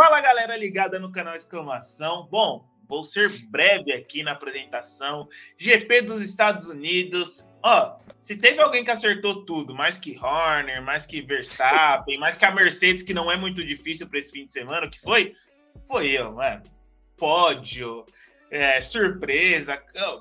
Fala galera ligada no canal Exclamação. Bom, vou ser breve aqui na apresentação. GP dos Estados Unidos. Ó, se teve alguém que acertou tudo, mais que Horner, mais que Verstappen, mais que a Mercedes, que não é muito difícil para esse fim de semana, que foi? Foi eu, mano. Pódio, é, surpresa.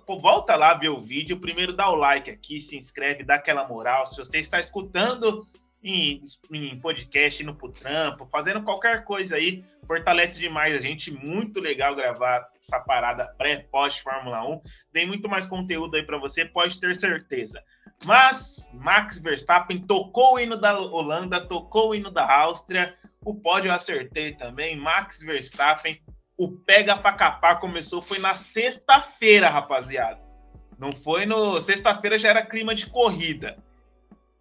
Pô, volta lá ver o vídeo. Primeiro dá o like aqui, se inscreve, dá aquela moral. Se você está escutando em, em podcast, indo pro trampo, fazendo qualquer coisa aí, fortalece demais a gente. Muito legal gravar essa parada pré-pós Fórmula 1. Tem muito mais conteúdo aí para você, pode ter certeza. Mas Max Verstappen tocou o hino da Holanda, tocou o hino da Áustria. O pódio eu acertei também. Max Verstappen, o pega pra capar começou foi na sexta-feira, rapaziada. Não foi no sexta-feira já era clima de corrida.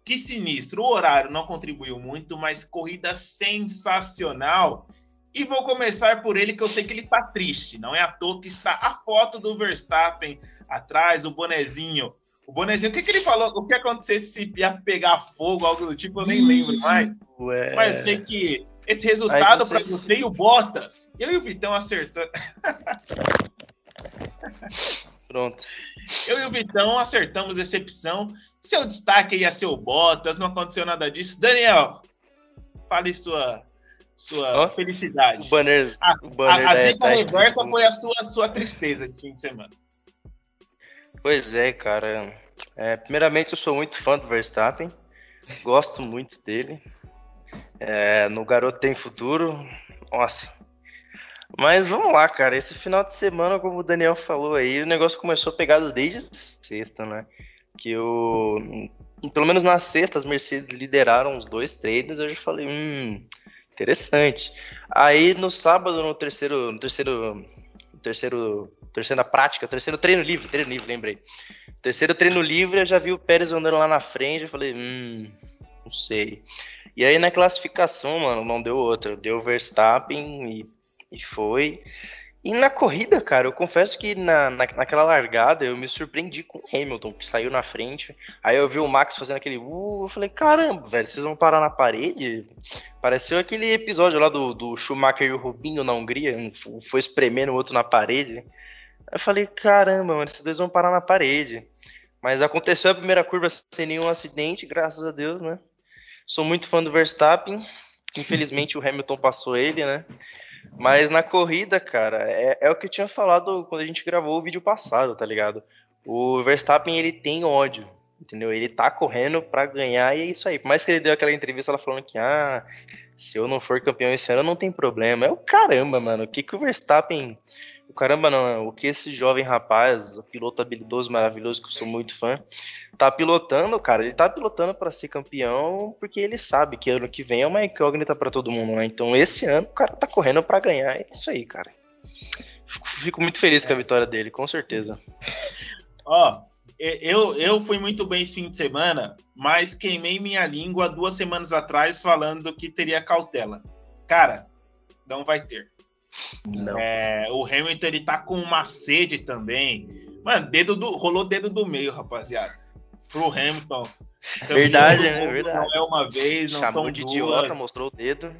Que sinistro. O horário não contribuiu muito, mas corrida sensacional. E vou começar por ele, que eu sei que ele tá triste. Não é à toa que está a foto do Verstappen atrás, o bonezinho. O bonezinho, o que, que ele falou? O que aconteceu se ia pegar fogo, algo do tipo, eu nem lembro mais. Ué. Mas eu sei que esse resultado para você e o Bottas, eu e o Vitão acertamos. Pronto. Eu e o Vitão acertamos decepção. Seu destaque ia ser o Bottas, não aconteceu nada disso. Daniel, fale sua, sua oh, felicidade. O banner, a, o banner a, a zica reversa foi a sua, sua tristeza esse fim de semana. Pois é, cara. É, primeiramente, eu sou muito fã do Verstappen. Gosto muito dele. É, no Garoto Tem Futuro. Nossa. Mas vamos lá, cara. Esse final de semana, como o Daniel falou aí, o negócio começou pegado desde sexta, né? que o pelo menos na sexta as Mercedes lideraram os dois treinos, eu já falei, hum, interessante. Aí no sábado, no terceiro, no terceiro, terceiro, terceira prática, terceiro treino livre, treino livre, lembrei. Terceiro treino livre, eu já vi o Pérez andando lá na frente, eu falei, hum, não sei. E aí na classificação, mano, não deu outra, deu Verstappen e, e foi. E na corrida, cara, eu confesso que na, na, naquela largada eu me surpreendi com o Hamilton, que saiu na frente. Aí eu vi o Max fazendo aquele. Uh, eu falei, caramba, velho, vocês vão parar na parede? Pareceu aquele episódio lá do, do Schumacher e o Rubinho na Hungria, um foi espremendo o outro na parede. Eu falei, caramba, mano, esses dois vão parar na parede. Mas aconteceu a primeira curva sem nenhum acidente, graças a Deus, né? Sou muito fã do Verstappen. Infelizmente o Hamilton passou ele, né? Mas na corrida, cara, é, é o que eu tinha falado quando a gente gravou o vídeo passado, tá ligado? O Verstappen, ele tem ódio, entendeu? Ele tá correndo para ganhar e é isso aí. Por mais que ele deu aquela entrevista ela falando que, ah, se eu não for campeão esse ano, não tem problema. É o caramba, mano. O que que o Verstappen o caramba não, o que esse jovem rapaz, piloto habilidoso, maravilhoso, que eu sou muito fã, tá pilotando, cara, ele tá pilotando para ser campeão porque ele sabe que ano que vem é uma incógnita para todo mundo, né? Então esse ano o cara tá correndo para ganhar, é isso aí, cara. Fico, muito feliz com a vitória dele, com certeza. Ó, eu, eu fui muito bem esse fim de semana, mas queimei minha língua duas semanas atrás falando que teria cautela. Cara, não vai ter. É, o Hamilton ele tá com uma sede também. Mano, dedo do, rolou dedo do meio, rapaziada. Pro Hamilton. Verdade, né? Verdade. Não é uma vez, não Chamou são de duas. idiota, mostrou o dedo.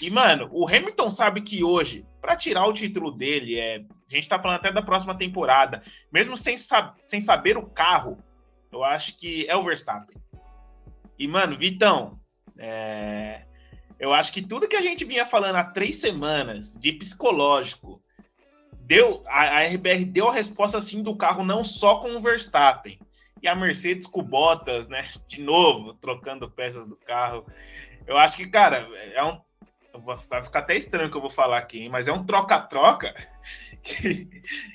E, mano, o Hamilton sabe que hoje, para tirar o título dele, é, a gente tá falando até da próxima temporada, mesmo sem, sab sem saber o carro, eu acho que é o Verstappen. E, mano, Vitão, é, eu acho que tudo que a gente vinha falando há três semanas de psicológico, deu a, a RBR deu a resposta assim do carro não só com o Verstappen e a Mercedes com Bottas, né? De novo trocando peças do carro. Eu acho que cara é um vai ficar até estranho que eu vou falar aqui, hein? mas é um troca-troca que,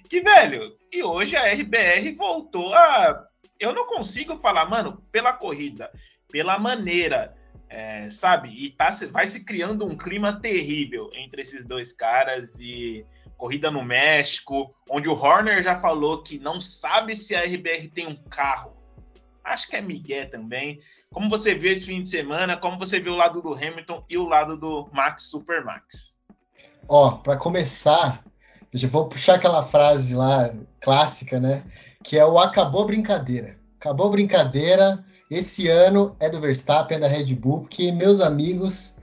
que, velho, e hoje a RBR voltou a. Eu não consigo falar, mano, pela corrida, pela maneira, é, sabe? E tá, vai se criando um clima terrível entre esses dois caras e corrida no México, onde o Horner já falou que não sabe se a RBR tem um carro. Acho que é Miguel também. Como você viu esse fim de semana, como você viu o lado do Hamilton e o lado do Max Supermax? Ó, para começar, eu já vou puxar aquela frase lá clássica, né? Que é o acabou brincadeira. Acabou brincadeira, esse ano é do Verstappen, é da Red Bull, porque, meus amigos,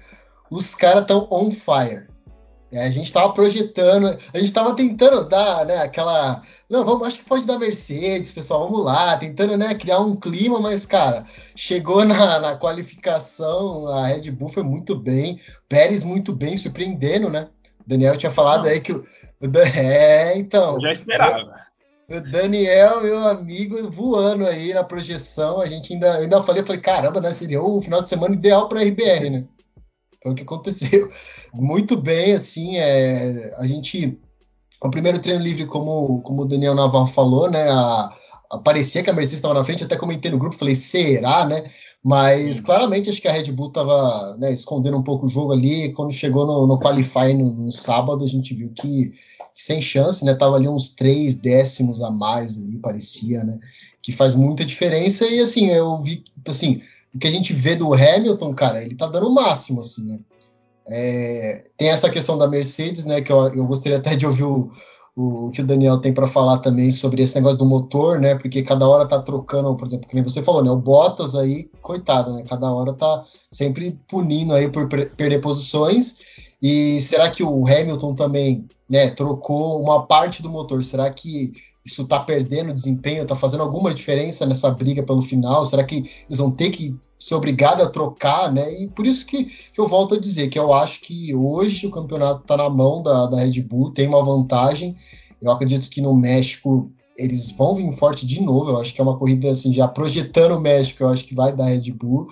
os caras estão on fire. É, a gente estava projetando, a gente estava tentando dar, né, aquela. Não, vamos, acho que pode dar Mercedes, pessoal, vamos lá, tentando, né, criar um clima, mas, cara, chegou na, na qualificação, a Red Bull foi muito bem, Pérez muito bem, surpreendendo, né? O Daniel tinha falado Não. aí que o. É, então. Eu já esperava. O Daniel, meu amigo, voando aí na projeção, a gente ainda, eu ainda falei, eu falei, caramba, né, seria o final de semana ideal para a RBR, né? Foi o que aconteceu. Muito bem, assim, é, a gente. O primeiro treino livre, como, como o Daniel Navarro falou, né? A, a parecia que a Mercedes estava na frente, até comentei no grupo, falei, será, né? Mas claramente acho que a Red Bull estava né, escondendo um pouco o jogo ali. Quando chegou no, no Qualify no, no sábado, a gente viu que, sem chance, né? Tava ali uns três décimos a mais ali, parecia, né? Que faz muita diferença. E assim, eu vi, assim, o que a gente vê do Hamilton, cara, ele tá dando o máximo, assim, né? É, tem essa questão da Mercedes, né? Que eu, eu gostaria até de ouvir o, o que o Daniel tem para falar também sobre esse negócio do motor, né? Porque cada hora tá trocando, por exemplo, que nem você falou, né? O Bottas aí, coitado, né? Cada hora tá sempre punindo aí por perder posições. E será que o Hamilton também, né, trocou uma parte do motor? Será que isso está perdendo desempenho, está fazendo alguma diferença nessa briga pelo final? Será que eles vão ter que ser obrigados a trocar, né? E por isso que, que eu volto a dizer que eu acho que hoje o campeonato está na mão da, da Red Bull, tem uma vantagem. Eu acredito que no México eles vão vir forte de novo. Eu acho que é uma corrida assim, já projetando o México, eu acho que vai dar Red Bull.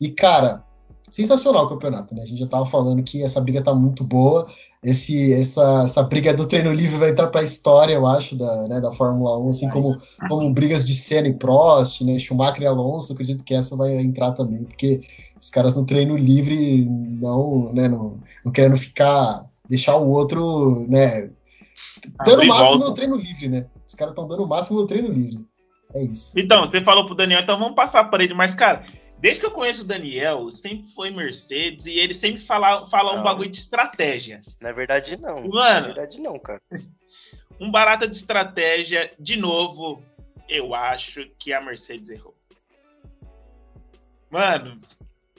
E, cara, sensacional o campeonato, né? A gente já estava falando que essa briga tá muito boa. Esse, essa, essa briga do treino livre vai entrar para a história, eu acho, da, né, da Fórmula 1, assim como, como brigas de Senna e Prost, né, Schumacher e Alonso, acredito que essa vai entrar também, porque os caras no treino livre não, né, não, não querendo ficar, deixar o outro, né, dando o máximo no treino livre, né, os caras estão dando o máximo no treino livre, é isso. Então, você falou pro Daniel, então vamos passar para ele, mas, cara, Desde que eu conheço o Daniel, sempre foi Mercedes e ele sempre fala, fala um bagulho de estratégia. Na verdade, não. Mano, na verdade, não, cara. Um barata de estratégia, de novo, eu acho que a Mercedes errou. Mano,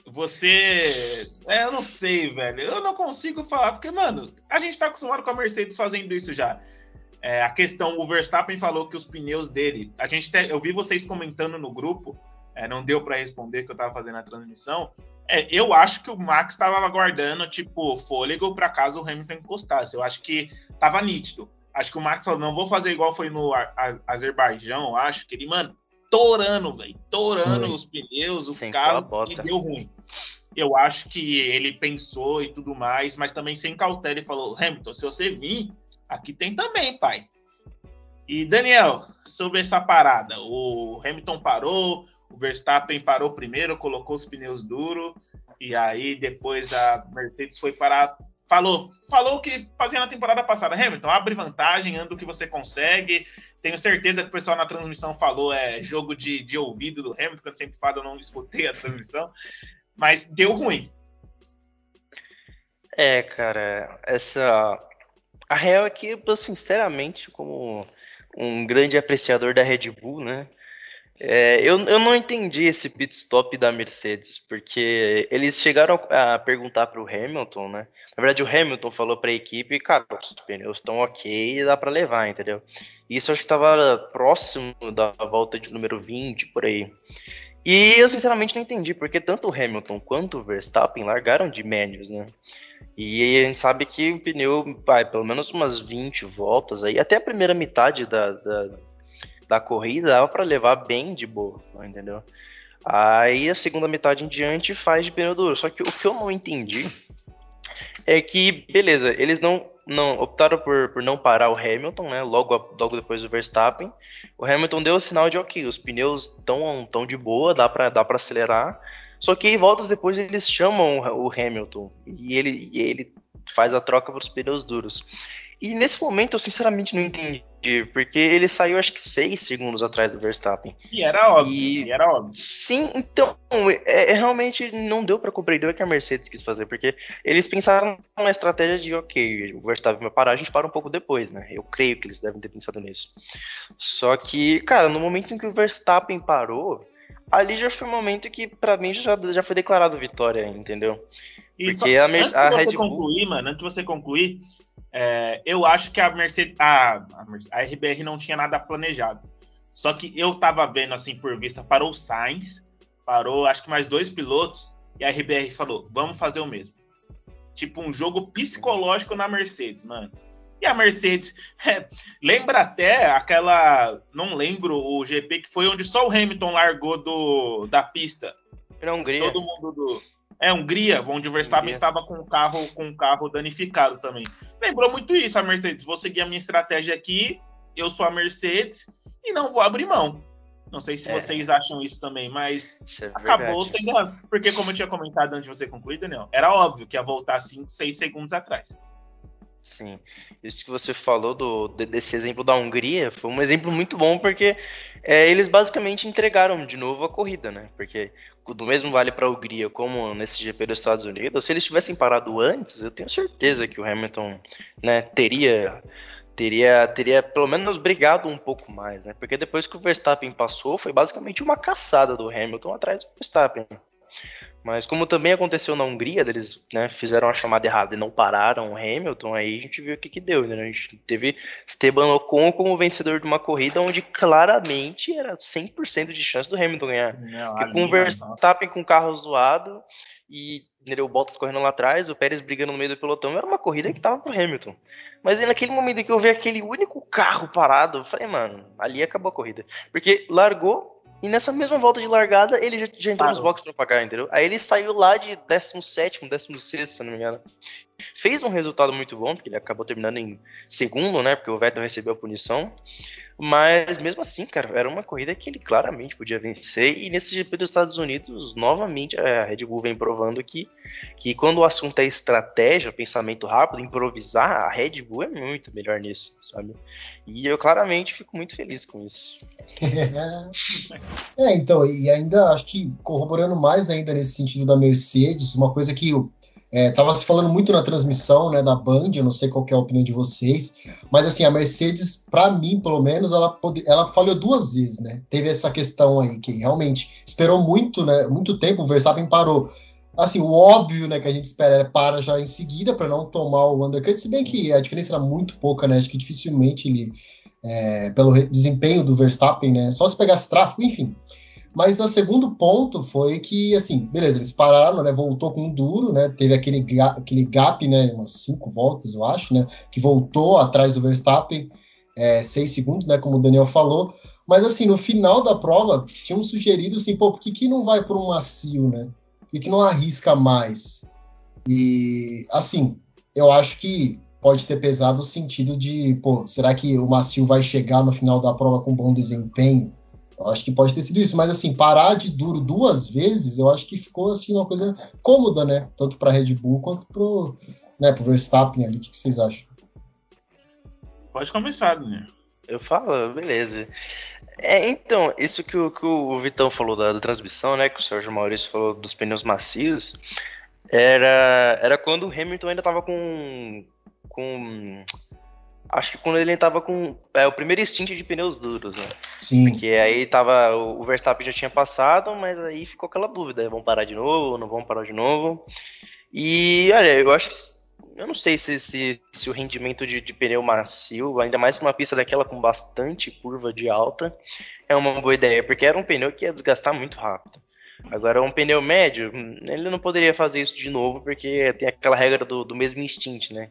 você. É, eu não sei, velho. Eu não consigo falar, porque, mano, a gente tá acostumado com a Mercedes fazendo isso já. É, a questão, o Verstappen falou que os pneus dele. A gente eu vi vocês comentando no grupo é, não deu para responder que eu estava fazendo a transmissão. É, eu acho que o Max estava aguardando, tipo, fôlego para caso o Hamilton encostasse. Eu acho que estava nítido. Acho que o Max falou, não vou fazer igual foi no Azerbaijão, acho que ele, mano, torando, velho, torando os pneus, o carro, e deu ruim. Eu acho que ele pensou e tudo mais, mas também sem cautela, ele falou, Hamilton, se você vir, aqui tem também, pai. E Daniel, sobre essa parada, o Hamilton parou, o Verstappen parou primeiro, colocou os pneus duros, e aí depois a Mercedes foi parar. Falou, falou que fazia na temporada passada. Hamilton, abre vantagem, anda o que você consegue. Tenho certeza que o pessoal na transmissão falou é jogo de, de ouvido do Hamilton, quando sempre falo, eu não escutei a transmissão. Mas deu ruim. É, cara, essa. A real é que, eu, sinceramente, como um grande apreciador da Red Bull, né? É, eu, eu não entendi esse pit stop da Mercedes, porque eles chegaram a perguntar para o Hamilton, né? Na verdade, o Hamilton falou para a equipe, cara, os pneus estão ok, dá para levar, entendeu? Isso acho que estava próximo da volta de número 20, por aí. E eu sinceramente não entendi, porque tanto o Hamilton quanto o Verstappen largaram de médios, né? E a gente sabe que o pneu vai pelo menos umas 20 voltas aí, até a primeira metade da, da da corrida dava para levar bem de boa, entendeu? Aí a segunda metade em diante faz de pneu duro. Só que o que eu não entendi é que, beleza, eles não, não optaram por, por não parar o Hamilton, né? Logo, logo depois do Verstappen. O Hamilton deu o sinal de ok, os pneus estão tão de boa, dá para dá acelerar. Só que voltas depois eles chamam o Hamilton e ele, e ele faz a troca para os pneus duros. E nesse momento eu sinceramente não entendi, porque ele saiu acho que seis segundos atrás do Verstappen. E era óbvio, e... era óbvio. Sim, então, é, é realmente não deu para compreender o que a Mercedes quis fazer, porque eles pensaram numa estratégia de, ok, o Verstappen vai parar, a gente para um pouco depois, né? Eu creio que eles devem ter pensado nisso. Só que, cara, no momento em que o Verstappen parou, ali já foi um momento que para mim já, já foi declarado vitória, entendeu? E só, a, antes a de você Red concluir, Bull... mano, antes de você concluir, é, eu acho que a Mercedes, a, a, a, RBR não tinha nada planejado. Só que eu tava vendo assim por vista, parou o Sainz, parou acho que mais dois pilotos, e a RBR falou: vamos fazer o mesmo. Tipo um jogo psicológico na Mercedes, mano. E a Mercedes, é, lembra até aquela, não lembro o GP que foi onde só o Hamilton largou do, da pista. Era Hungria. Todo mundo do é Hungria, onde o Verstappen Hungria. estava com o carro com o carro danificado também. Lembrou muito isso a Mercedes. Vou seguir a minha estratégia aqui. Eu sou a Mercedes e não vou abrir mão. Não sei se é. vocês acham isso também, mas isso é acabou sendo. Porque, como eu tinha comentado antes de você concluir, Daniel, era óbvio que ia voltar 5, 6 segundos atrás. Sim, isso que você falou do, desse exemplo da Hungria foi um exemplo muito bom porque é, eles basicamente entregaram de novo a corrida, né? Porque do mesmo vale para a Hungria como nesse GP dos Estados Unidos, se eles tivessem parado antes, eu tenho certeza que o Hamilton né, teria teria teria pelo menos brigado um pouco mais, né? Porque depois que o Verstappen passou, foi basicamente uma caçada do Hamilton atrás do Verstappen. Mas como também aconteceu na Hungria, eles né, fizeram a chamada errada e não pararam o Hamilton, aí a gente viu o que, que deu. Né? A gente teve Esteban Ocon como vencedor de uma corrida onde claramente era 100% de chance do Hamilton ganhar. Não, Porque com o Verstappen com o carro zoado e o Bottas correndo lá atrás, o Pérez brigando no meio do pelotão, era uma corrida que tava pro Hamilton. Mas aí, naquele momento em que eu vi aquele único carro parado, eu falei, mano, ali acabou a corrida. Porque largou e nessa mesma volta de largada, ele já, já entrou Parou. nos boxes pra pagar, entendeu? Aí ele saiu lá de 17, 16, se não me engano. Fez um resultado muito bom, porque ele acabou terminando em segundo, né? Porque o Vettel recebeu a punição. Mas mesmo assim, cara, era uma corrida que ele claramente podia vencer. E nesse GP dos Estados Unidos, novamente, a Red Bull vem provando que, que quando o assunto é estratégia, pensamento rápido, improvisar, a Red Bull é muito melhor nisso, sabe? E eu claramente fico muito feliz com isso. é, então, e ainda acho que corroborando mais ainda nesse sentido da Mercedes, uma coisa que o é, se falando muito na transmissão, né, da Band, eu não sei qual é a opinião de vocês, mas assim, a Mercedes, para mim, pelo menos, ela, pode, ela falhou duas vezes, né? Teve essa questão aí, que realmente esperou muito, né, muito tempo, o Verstappen parou. Assim, o óbvio, né, que a gente espera é para já em seguida, para não tomar o undercut, se bem que a diferença era muito pouca, né, acho que dificilmente ele, é, pelo desempenho do Verstappen, né, só se pegasse tráfego, enfim, mas o segundo ponto foi que, assim, beleza, eles pararam, né? Voltou com um duro, né? Teve aquele, aquele gap, né? Umas cinco voltas, eu acho, né? Que voltou atrás do Verstappen, é, seis segundos, né? Como o Daniel falou. Mas, assim, no final da prova, tinham sugerido, assim, pô, por que, que não vai por um macio, né? Por que, que não arrisca mais? E, assim, eu acho que pode ter pesado o sentido de, pô, será que o macio vai chegar no final da prova com bom desempenho? Eu acho que pode ter sido isso, mas assim, parar de duro duas vezes, eu acho que ficou assim uma coisa cômoda, né? Tanto para Red Bull quanto pro, né, pro Verstappen ali. O que, vocês acham? Pode começar, né? Eu falo, beleza. É, então, isso que o, que o Vitão falou da, da, transmissão, né? Que o Sérgio Maurício falou dos pneus macios, era, era quando o Hamilton ainda tava com. com Acho que quando ele tava com é, o primeiro stint de pneus duros, né? Sim. Porque aí tava. O Verstappen já tinha passado, mas aí ficou aquela dúvida: vão parar de novo, não vão parar de novo? E olha, eu acho que. Eu não sei se, se, se o rendimento de, de pneu macio, ainda mais uma pista daquela com bastante curva de alta, é uma boa ideia, porque era um pneu que ia desgastar muito rápido. Agora, um pneu médio, ele não poderia fazer isso de novo, porque tem aquela regra do, do mesmo instinto, né?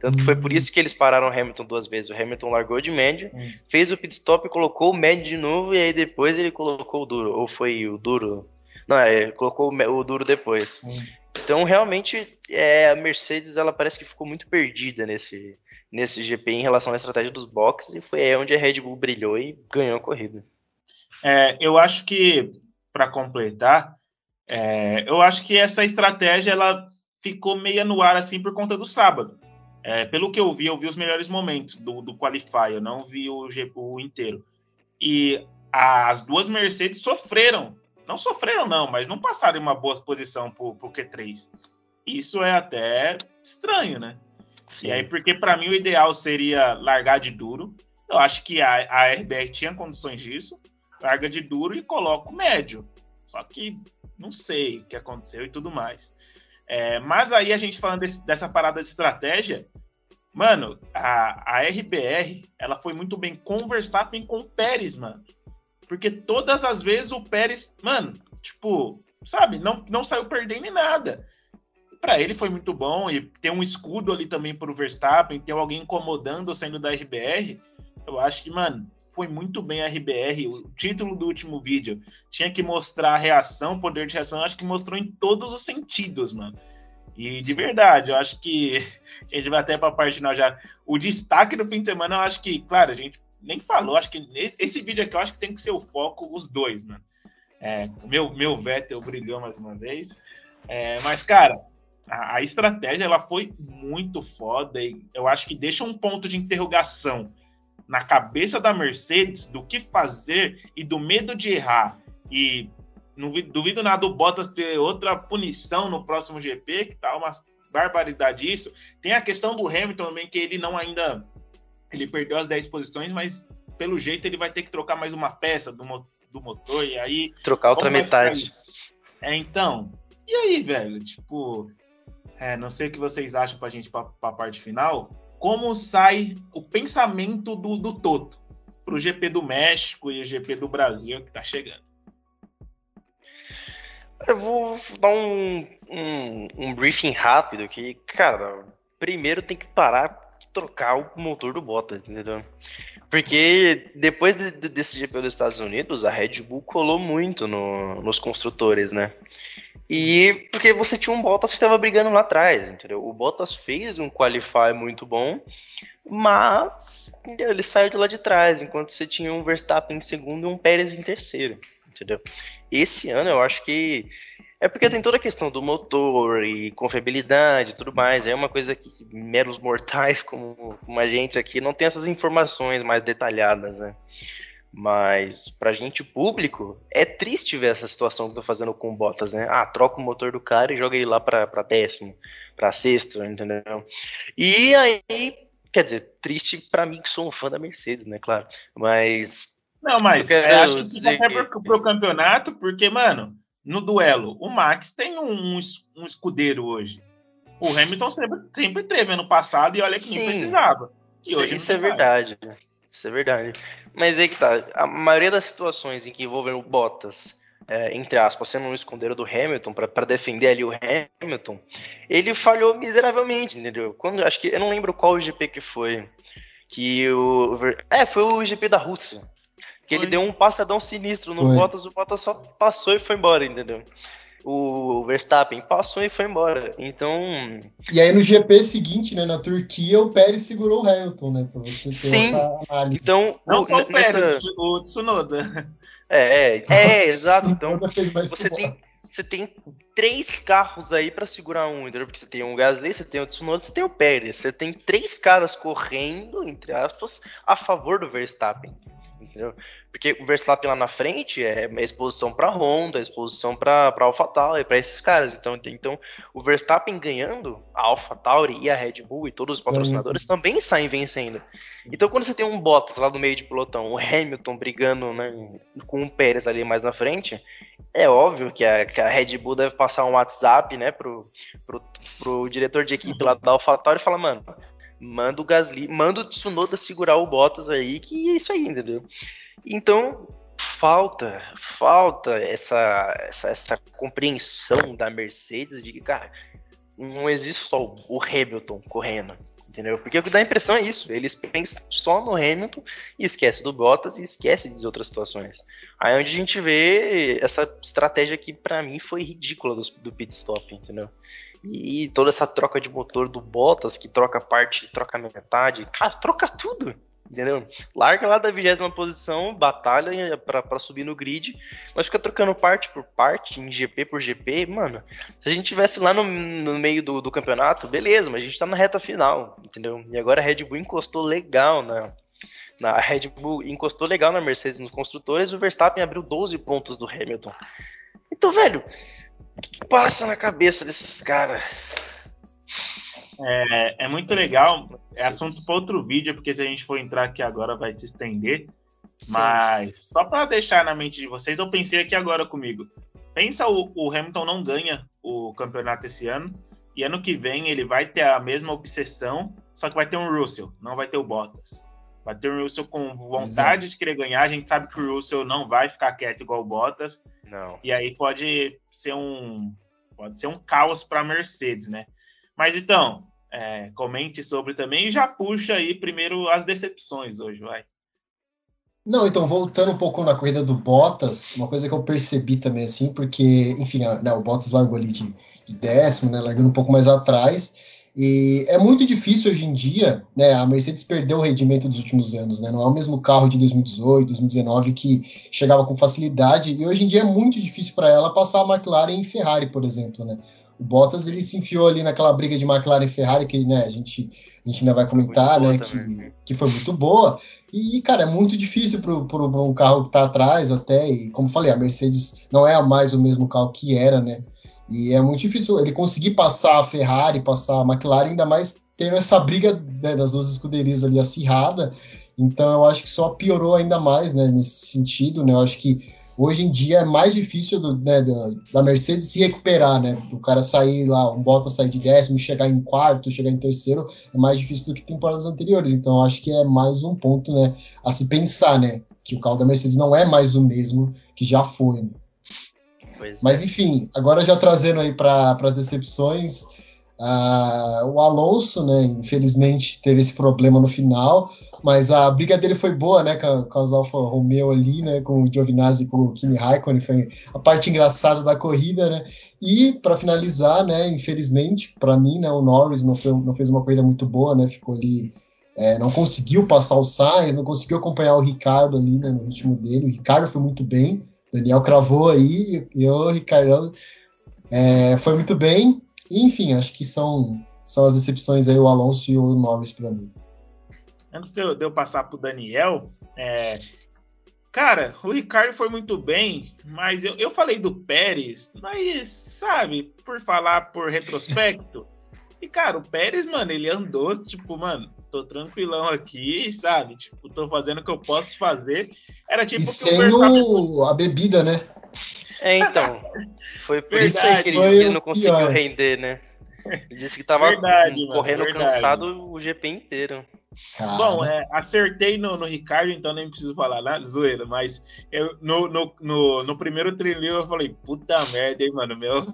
Tanto que foi por isso que eles pararam o Hamilton duas vezes. O Hamilton largou de médio, hum. fez o pit stop, colocou o médio de novo, e aí depois ele colocou o duro. Ou foi o duro? Não, é, colocou o duro depois. Hum. Então, realmente, é, a Mercedes, ela parece que ficou muito perdida nesse, nesse GP em relação à estratégia dos boxes, e foi onde a Red Bull brilhou e ganhou a corrida. É, eu acho que para completar, é, eu acho que essa estratégia ela ficou meia no ar assim por conta do sábado. É, pelo que eu vi, eu vi os melhores momentos do, do Qualify, eu não vi o, o inteiro. E as duas Mercedes sofreram. Não sofreram, não, mas não passaram em uma boa posição para o Q3. Isso é até estranho, né? Sim. E aí, porque para mim o ideal seria largar de duro. Eu acho que a, a RBR tinha condições disso larga de duro e coloca o médio. Só que não sei o que aconteceu e tudo mais. É, mas aí a gente falando desse, dessa parada de estratégia, mano, a, a RBR, ela foi muito bem conversar com o Pérez, mano. Porque todas as vezes o Pérez, mano, tipo, sabe, não, não saiu perdendo em nada. Para ele foi muito bom e ter um escudo ali também para o Verstappen, ter alguém incomodando sendo da RBR, eu acho que, mano, foi muito bem a RBR. O título do último vídeo tinha que mostrar a reação, poder de reação, acho que mostrou em todos os sentidos, mano. E de verdade, eu acho que a gente vai até para a parte final já. O destaque do fim de semana, eu acho que, claro, a gente nem falou, acho que nesse, esse vídeo aqui eu acho que tem que ser o foco, os dois, mano. É, meu, meu Vettel brilhou mais uma vez. É, mas, cara, a, a, estratégia ela foi muito foda e eu acho que deixa um ponto de interrogação na cabeça da Mercedes do que fazer e do medo de errar. E não duvido nada o Bottas ter outra punição no próximo GP, que tá uma barbaridade isso. Tem a questão do Hamilton também, que ele não ainda. Ele perdeu as 10 posições, mas pelo jeito ele vai ter que trocar mais uma peça do, do motor e aí. Trocar outra metade. É, então. E aí, velho? Tipo, é, não sei o que vocês acham pra gente pra, pra parte final. Como sai o pensamento do, do Toto pro GP do México e o GP do Brasil que tá chegando? Eu vou dar um, um, um briefing rápido que, cara, primeiro tem que parar de trocar o motor do Bottas, entendeu? Porque depois de, de, desse GP dos Estados Unidos, a Red Bull colou muito no, nos construtores, né? E porque você tinha um Bottas que estava brigando lá atrás, entendeu? O Bottas fez um qualify muito bom, mas entendeu? ele saiu de lá de trás, enquanto você tinha um Verstappen em segundo e um Pérez em terceiro, entendeu? Esse ano eu acho que é porque tem toda a questão do motor e confiabilidade e tudo mais. É uma coisa que meros mortais como, como a gente aqui não tem essas informações mais detalhadas, né? Mas pra gente público, é triste ver essa situação que tô fazendo com o Bottas, né? Ah, troca o motor do cara e joga ele lá pra, pra décimo, pra sexto, entendeu? E aí, quer dizer, triste pra mim que sou um fã da Mercedes, né? Claro. Mas. Não, mas eu acho que até pro, pro campeonato, porque, mano, no duelo, o Max tem um, um escudeiro hoje. O Hamilton sempre, sempre teve ano passado e olha que Sim. nem precisava. E hoje isso é verdade. Isso é verdade. Mas aí que tá. A maioria das situações em que envolvem o Bottas, é, entre aspas, sendo um escondeiro do Hamilton, para defender ali o Hamilton, ele falhou miseravelmente, entendeu? Quando, acho que. Eu não lembro qual o GP que foi. Que o. É, foi o GP da Rússia. Que foi. ele deu um passadão sinistro no foi. Bottas, o Bottas só passou e foi embora, entendeu? O Verstappen passou e foi embora. Então. E aí no GP seguinte, né, na Turquia, o Pérez segurou o Hamilton, né? Pra você ter Sim. essa análise. Então, não o, só o Pérez, nessa... o Tsunoda. É, é, é exato. Então, você tem, você tem três carros aí para segurar um, entendeu? Porque você tem o Gasly, você tem o Tsunoda, você tem o Pérez. Você tem três caras correndo, entre aspas, a favor do Verstappen entendeu? Porque o Verstappen lá na frente é exposição para Honda, exposição para AlphaTauri, para esses caras. Então, então, o Verstappen ganhando, a AlphaTauri e a Red Bull e todos os patrocinadores uhum. também saem vencendo. Então, quando você tem um Bottas lá no meio de pelotão, o Hamilton brigando né, com o Pérez ali mais na frente, é óbvio que a, que a Red Bull deve passar um WhatsApp, né, pro, pro, pro diretor de equipe lá da AlphaTauri e falar, mano, manda o Gasly, manda o Tsunoda segurar o Bottas aí, que é isso aí, entendeu? Então, falta, falta essa, essa, essa compreensão da Mercedes de que, cara, não existe só o Hamilton correndo, entendeu? Porque o que dá a impressão é isso, eles pensam só no Hamilton e esquecem do Bottas e esquecem de outras situações. Aí é onde a gente vê essa estratégia que para mim foi ridícula do, do pit stop, entendeu? E toda essa troca de motor do Bottas, que troca parte, troca metade, cara, troca tudo. Entendeu? Larga lá da vigésima posição, batalha para subir no grid, mas fica trocando parte por parte, em GP por GP, mano. Se a gente tivesse lá no, no meio do, do campeonato, beleza, mas a gente tá na reta final, entendeu? E agora a Red Bull encostou legal na, na a Red Bull encostou legal na Mercedes nos construtores, o Verstappen abriu 12 pontos do Hamilton. Então, velho, o que passa na cabeça desses caras? É, é muito legal. É assunto para outro vídeo, porque se a gente for entrar aqui agora vai se estender. Sim. Mas só para deixar na mente de vocês, eu pensei aqui agora comigo. pensa o, o Hamilton não ganha o campeonato esse ano, e ano que vem ele vai ter a mesma obsessão, só que vai ter um Russell, não vai ter o Bottas. Vai ter um Russell com vontade Exato. de querer ganhar. A gente sabe que o Russell não vai ficar quieto igual o Bottas. Não. E aí pode ser um pode ser um caos para a Mercedes, né? Mas então, é, comente sobre também e já puxa aí primeiro as decepções hoje, vai. Não, então, voltando um pouco na corrida do Bottas, uma coisa que eu percebi também, assim, porque, enfim, né, o Bottas largou ali de, de décimo, né, largando um pouco mais atrás, e é muito difícil hoje em dia, né, a Mercedes perdeu o rendimento dos últimos anos, né, não é o mesmo carro de 2018, 2019 que chegava com facilidade, e hoje em dia é muito difícil para ela passar a McLaren e Ferrari, por exemplo, né. O Bottas, ele se enfiou ali naquela briga de McLaren e Ferrari, que, né, a gente, a gente ainda vai comentar, né, que, que foi muito boa, e, cara, é muito difícil para um carro que está atrás até, e como falei, a Mercedes não é mais o mesmo carro que era, né? E é muito difícil ele conseguir passar a Ferrari, passar a McLaren, ainda mais tendo essa briga né, das duas escuderias ali acirrada. Então eu acho que só piorou ainda mais, né, nesse sentido, né? Eu acho que hoje em dia é mais difícil do, né, da, da, Mercedes se recuperar, né? O cara sair lá, um Bottas sair de décimo, chegar em quarto, chegar em terceiro, é mais difícil do que temporadas anteriores. Então, acho que é mais um ponto, né, a se pensar, né? Que o carro da Mercedes não é mais o mesmo que já foi. Né? Mas, enfim, agora já trazendo aí para as decepções, uh, o Alonso, né, infelizmente teve esse problema no final, mas a briga dele foi boa, né, com, com as Alfa Romeo ali, né, com o Giovinazzi e com o Kimi Raikkonen, foi a parte engraçada da corrida, né, e para finalizar, né, infelizmente, para mim, né, o Norris não, foi, não fez uma corrida muito boa, né, ficou ali, é, não conseguiu passar o Sainz, não conseguiu acompanhar o Ricardo ali, né, no ritmo dele, o Ricardo foi muito bem, Daniel cravou aí, e o Ricardo é, foi muito bem, enfim, acho que são, são as decepções aí, o Alonso e o Norris para mim antes de eu, de eu passar para o Daniel, é, cara, o Ricardo foi muito bem, mas eu, eu falei do Pérez, mas, sabe, por falar por retrospecto, e, cara, o Pérez, mano, ele andou, tipo, mano, tô tranquilão aqui, sabe? Tipo, tô fazendo o que eu posso fazer. Era tipo. E sem o... a bebida, né? É, então. Foi por verdade, isso que ele disse que ele não conseguiu render, né? Ele disse que tava verdade, correndo mano, cansado o GP inteiro. Bom, é, acertei no, no, Ricardo, então nem preciso falar nada, zoeira, mas eu, no, no, no, no primeiro trilho eu falei, puta merda, hein, mano, meu,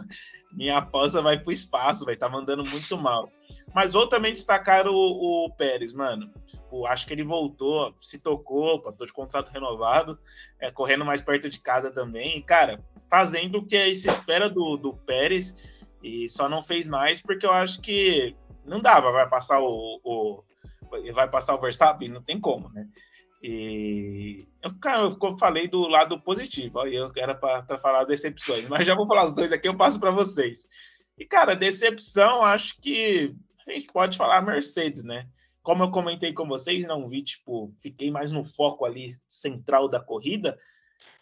minha aposta vai pro espaço, vai tá mandando muito mal. Mas vou também destacar o, o Pérez, mano. Tipo, acho que ele voltou, se tocou, tô de contrato renovado, é, correndo mais perto de casa também. E, cara, fazendo o que se espera do, do Pérez, e só não fez mais porque eu acho que não dava, vai passar o, o vai passar o Verstappen? Não tem como, né? E eu, cara, eu falei do lado positivo, aí eu era para falar decepções, mas já vou falar os dois aqui, eu passo para vocês. E, cara, decepção, acho que a gente pode falar Mercedes, né? Como eu comentei com vocês, não vi, tipo, fiquei mais no foco ali central da corrida.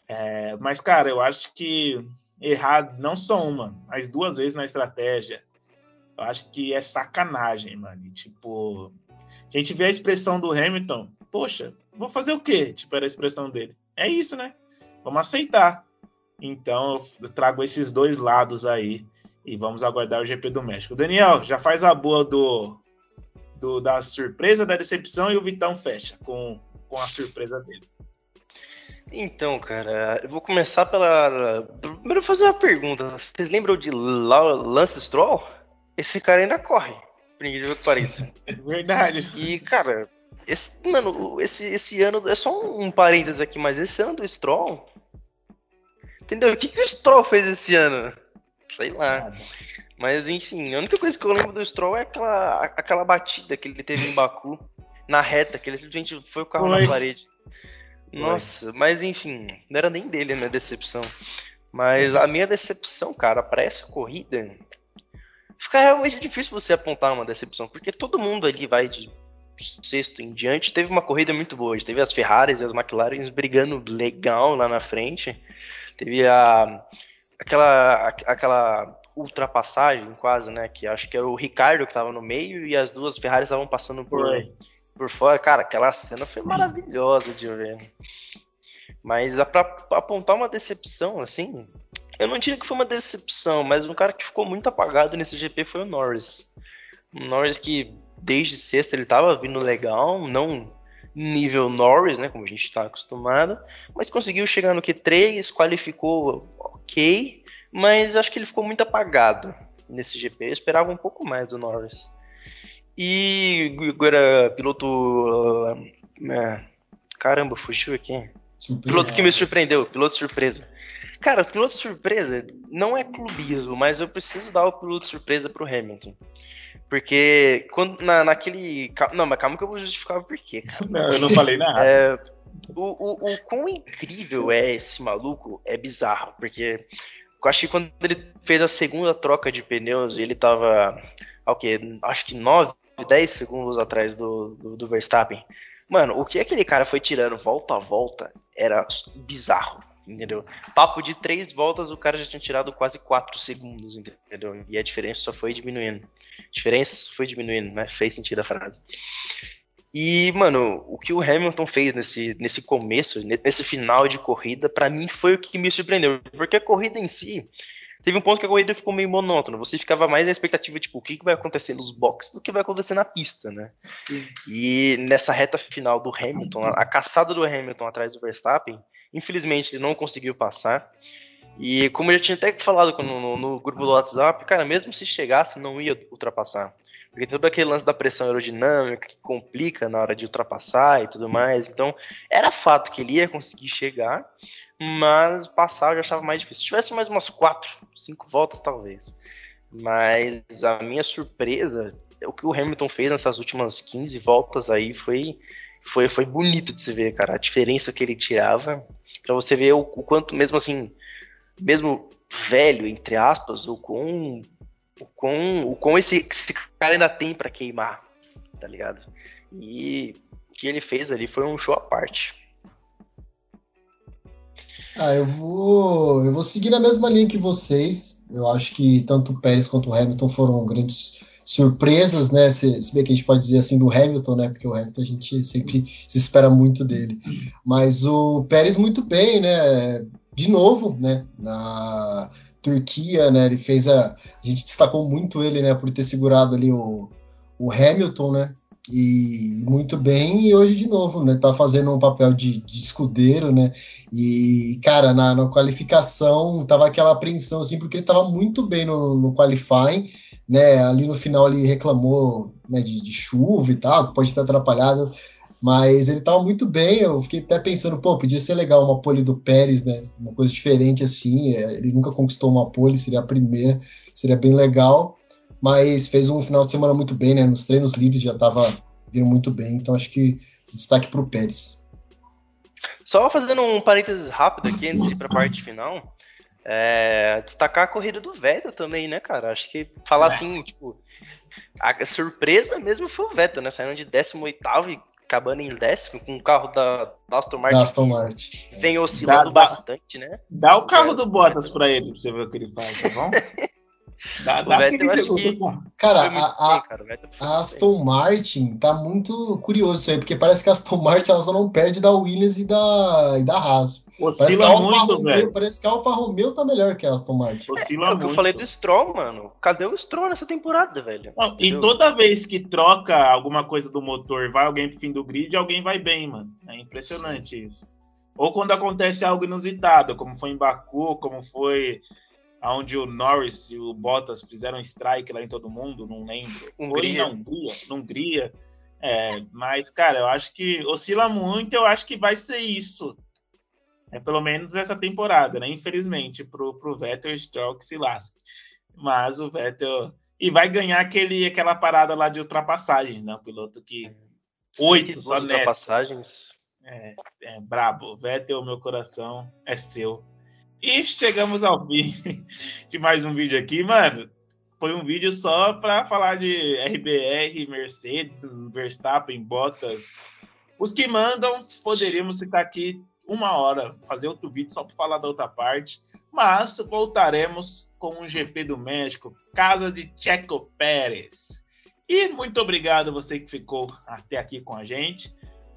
É, mas, cara, eu acho que errar não só uma, mas duas vezes na estratégia. Eu acho que é sacanagem, mano. E, tipo, a gente vê a expressão do Hamilton, poxa, vou fazer o quê? Tipo, era a expressão dele. É isso, né? Vamos aceitar. Então, eu trago esses dois lados aí e vamos aguardar o GP do México. Daniel, já faz a boa do, do da surpresa, da decepção e o Vitão fecha com, com a surpresa dele. Então, cara, eu vou começar pela. Primeiro, fazer uma pergunta. Vocês lembram de Lance Stroll? Esse cara ainda corre por incrível que pareça. Verdade. E, cara, esse, mano, esse, esse ano é só um parênteses aqui, mas esse ano do Stroll. Entendeu? O que, que o Stroll fez esse ano? Sei lá. Mas enfim, a única coisa que eu lembro do Stroll é aquela, aquela batida que ele teve em Baku, na reta, que ele simplesmente foi o carro Oi. na parede. Nossa, Oi. mas enfim, não era nem dele a minha decepção. Mas a minha decepção, cara, para essa corrida, fica realmente difícil você apontar uma decepção, porque todo mundo ali vai de sexto em diante. Teve uma corrida muito boa, teve as Ferraris e as McLaren brigando legal lá na frente. Teve a aquela aquela ultrapassagem quase, né, que acho que era o Ricardo que estava no meio e as duas Ferraris estavam passando por por fora. Cara, aquela cena foi maravilhosa de ver. Mas para apontar uma decepção assim, Eu não diria que foi uma decepção, mas um cara que ficou muito apagado nesse GP foi o Norris. O Norris que desde sexta ele tava vindo legal, não nível Norris, né, como a gente está acostumado, mas conseguiu chegar no Q3, qualificou ok, mas acho que ele ficou muito apagado nesse GP. Eu esperava um pouco mais do Norris. E agora, piloto. Uh, caramba, fugiu aqui. Surpresa. Piloto que me surpreendeu, piloto surpresa. Cara, piloto surpresa não é clubismo, mas eu preciso dar o piloto surpresa pro Hamilton. Porque quando na, naquele. Não, mas calma que eu vou justificar o porquê. Não, eu não falei nada. É, o, o, o quão incrível é esse maluco é bizarro, porque eu acho que quando ele fez a segunda troca de pneus, ele tava. Ao que? Acho que 9, 10 segundos atrás do, do, do Verstappen. Mano, o que aquele cara foi tirando volta a volta era bizarro entendeu? Papo de três voltas, o cara já tinha tirado quase quatro segundos, entendeu? E a diferença só foi diminuindo. A diferença foi diminuindo, né? Fez sentido a frase. E, mano, o que o Hamilton fez nesse, nesse começo, nesse final de corrida, para mim foi o que me surpreendeu. Porque a corrida em si, teve um ponto que a corrida ficou meio monótona. Você ficava mais na expectativa, tipo, o que, que vai acontecer nos boxes do que vai acontecer na pista, né? Sim. E nessa reta final do Hamilton, a, a caçada do Hamilton atrás do Verstappen, Infelizmente, ele não conseguiu passar. E como eu já tinha até falado no, no, no, grupo do WhatsApp, cara, mesmo se chegasse, não ia ultrapassar. Porque todo aquele lance da pressão aerodinâmica que complica na hora de ultrapassar e tudo mais. Então, era fato que ele ia conseguir chegar, mas passar eu já achava mais difícil. Se tivesse mais umas quatro, cinco voltas, talvez. Mas a minha surpresa, o que o Hamilton fez nessas últimas 15 voltas aí foi, foi, foi bonito de se ver, cara. A diferença que ele tirava para você ver o, o, quanto, mesmo assim, mesmo velho, entre aspas, o quão, o quão, o quão esse, esse cara ainda tem para queimar, tá ligado? E o que ele fez ali foi um show à parte. Ah, eu vou, eu vou seguir na mesma linha que vocês. Eu acho que tanto o Pérez quanto o Hamilton foram grandes surpresas, né? Se, se bem que a gente pode dizer assim do Hamilton, né? Porque o Hamilton a gente sempre se espera muito dele. Mas o Pérez muito bem, né? De novo, né? Na Turquia, né? Ele fez a. A gente destacou muito ele, né? Por ter segurado ali o, o Hamilton, né? E muito bem, e hoje de novo, né? Tá fazendo um papel de, de escudeiro, né? E, cara, na, na qualificação tava aquela apreensão, assim, porque ele tava muito bem no, no qualifying né? Ali no final ele reclamou né, de, de chuva e tal, que pode ter atrapalhado, mas ele estava muito bem. Eu fiquei até pensando, pô, podia ser legal uma pole do Pérez, né? Uma coisa diferente assim. É, ele nunca conquistou uma pole, seria a primeira, seria bem legal. Mas fez um final de semana muito bem, né? Nos treinos livres já estava vindo muito bem, então acho que destaque para o Pérez. Só fazendo um parênteses rápido aqui antes de ir para a parte final. É, destacar a corrida do Vettel também, né, cara? Acho que falar é. assim, tipo, a surpresa mesmo foi o Vettel, né? Saindo de 18 e acabando em décimo com o carro da, da Aston Martin. Da Aston Martin. Vem oscilando dá, bastante, né? Dá o carro do Bottas pra ele, pra você ver o que ele faz, tá bom? Dá, dá Vettel, acho que... Cara, a, a, cara a Aston Martin tá muito curioso isso aí, porque parece que a Aston Martin ela só não perde da Williams e da, e da Haas. Parece que, a Alfa muito, Romeo, velho. parece que a Alfa Romeo tá melhor que a Aston Martin. Oscila é, é o que eu falei do Stroll, mano. Cadê o Stroll nessa temporada, velho? Não, e toda vez que troca alguma coisa do motor, vai alguém pro fim do grid, alguém vai bem, mano. É impressionante Sim. isso. Ou quando acontece algo inusitado, como foi em Baku, como foi onde o Norris e o Bottas fizeram strike lá em todo mundo, não lembro. Hungria. Foi na Hungria, na Hungria. É, mas, cara, eu acho que oscila muito, eu acho que vai ser isso. É pelo menos essa temporada, né? Infelizmente, pro, pro Vettel Stroll que se lasque. Mas o Vettel. E vai ganhar aquele, aquela parada lá de ultrapassagens, né? O piloto que. Oito só ultrapassagens. É, é brabo. Vettel, meu coração é seu. E chegamos ao fim de mais um vídeo aqui, mano. Foi um vídeo só para falar de RBR, Mercedes, Verstappen, Bottas. Os que mandam, poderíamos ficar aqui uma hora, fazer outro vídeo só para falar da outra parte. Mas voltaremos com o GP do México, casa de Checo Pérez. E muito obrigado você que ficou até aqui com a gente.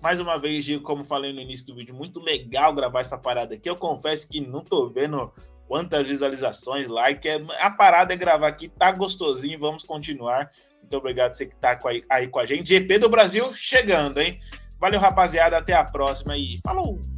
Mais uma vez, digo, como falei no início do vídeo, muito legal gravar essa parada aqui. Eu confesso que não tô vendo quantas visualizações, like. É, a parada é gravar aqui, tá gostosinho, vamos continuar. Muito obrigado você que tá aí, aí com a gente. GP do Brasil chegando, hein? Valeu, rapaziada. Até a próxima e falou!